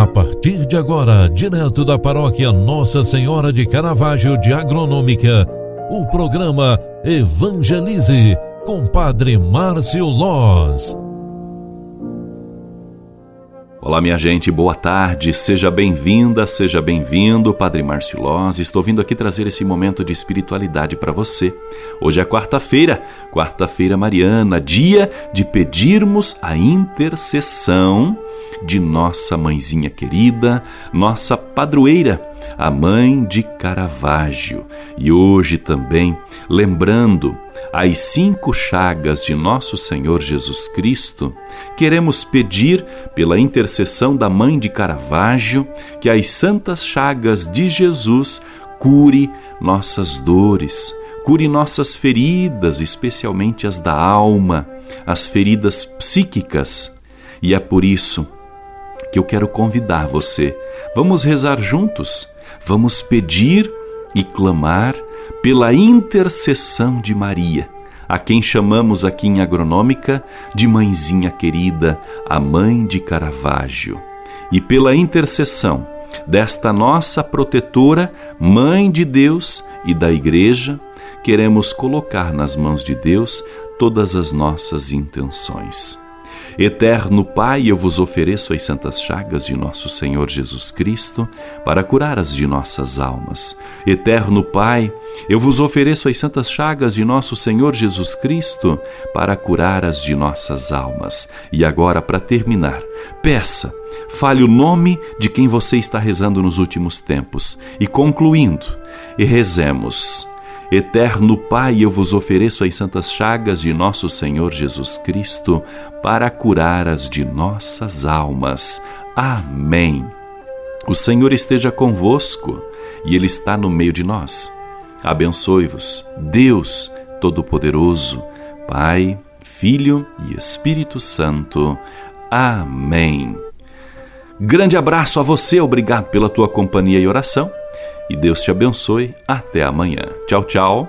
A partir de agora, direto da paróquia Nossa Senhora de Caravaggio de Agronômica, o programa Evangelize com Padre Márcio Loz. Olá, minha gente, boa tarde, seja bem-vinda, seja bem-vindo, Padre Márcio Loz. Estou vindo aqui trazer esse momento de espiritualidade para você. Hoje é quarta-feira, quarta-feira mariana, dia de pedirmos a intercessão de nossa mãezinha querida, nossa padroeira, a mãe de Caravaggio. E hoje também, lembrando as cinco chagas de nosso Senhor Jesus Cristo, queremos pedir, pela intercessão da mãe de Caravaggio, que as santas chagas de Jesus cure nossas dores, cure nossas feridas, especialmente as da alma, as feridas psíquicas. E é por isso que eu quero convidar você. Vamos rezar juntos, vamos pedir e clamar pela intercessão de Maria, a quem chamamos aqui em Agronômica de Mãezinha Querida, a Mãe de Caravaggio, e pela intercessão desta nossa protetora, Mãe de Deus e da Igreja, queremos colocar nas mãos de Deus todas as nossas intenções. Eterno Pai, eu vos ofereço as santas chagas de nosso Senhor Jesus Cristo para curar as de nossas almas. Eterno Pai, eu vos ofereço as santas chagas de nosso Senhor Jesus Cristo para curar as de nossas almas. E agora, para terminar, peça, fale o nome de quem você está rezando nos últimos tempos. E concluindo, e rezemos. Eterno Pai, eu vos ofereço as santas chagas de nosso Senhor Jesus Cristo para curar as de nossas almas. Amém. O Senhor esteja convosco e Ele está no meio de nós. Abençoe-vos, Deus Todo-Poderoso, Pai, Filho e Espírito Santo. Amém. Grande abraço a você, obrigado pela tua companhia e oração e Deus te abençoe. Até amanhã. Tchau, tchau.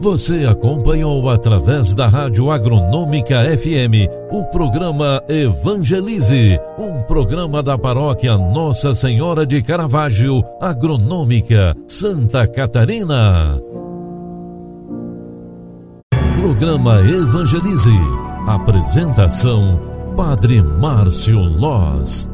Você acompanhou através da Rádio Agronômica FM o programa Evangelize, um programa da paróquia Nossa Senhora de Caravaggio, Agronômica, Santa Catarina. Programa Evangelize. Apresentação: Padre Márcio Loz.